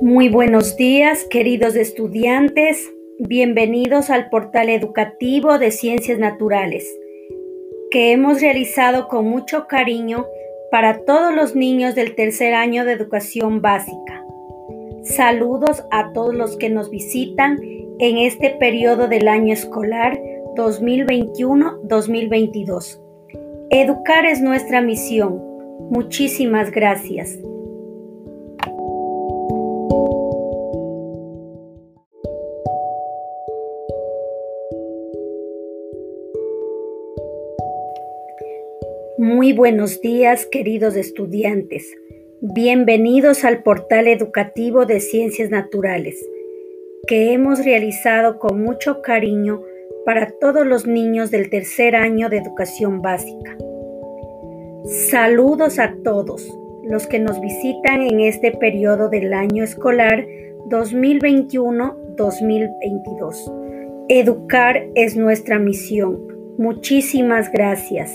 Muy buenos días, queridos estudiantes. Bienvenidos al portal educativo de Ciencias Naturales, que hemos realizado con mucho cariño para todos los niños del tercer año de educación básica. Saludos a todos los que nos visitan en este periodo del año escolar 2021-2022. Educar es nuestra misión. Muchísimas gracias. Muy buenos días, queridos estudiantes. Bienvenidos al portal educativo de Ciencias Naturales, que hemos realizado con mucho cariño para todos los niños del tercer año de educación básica. Saludos a todos los que nos visitan en este periodo del año escolar 2021-2022. Educar es nuestra misión. Muchísimas gracias.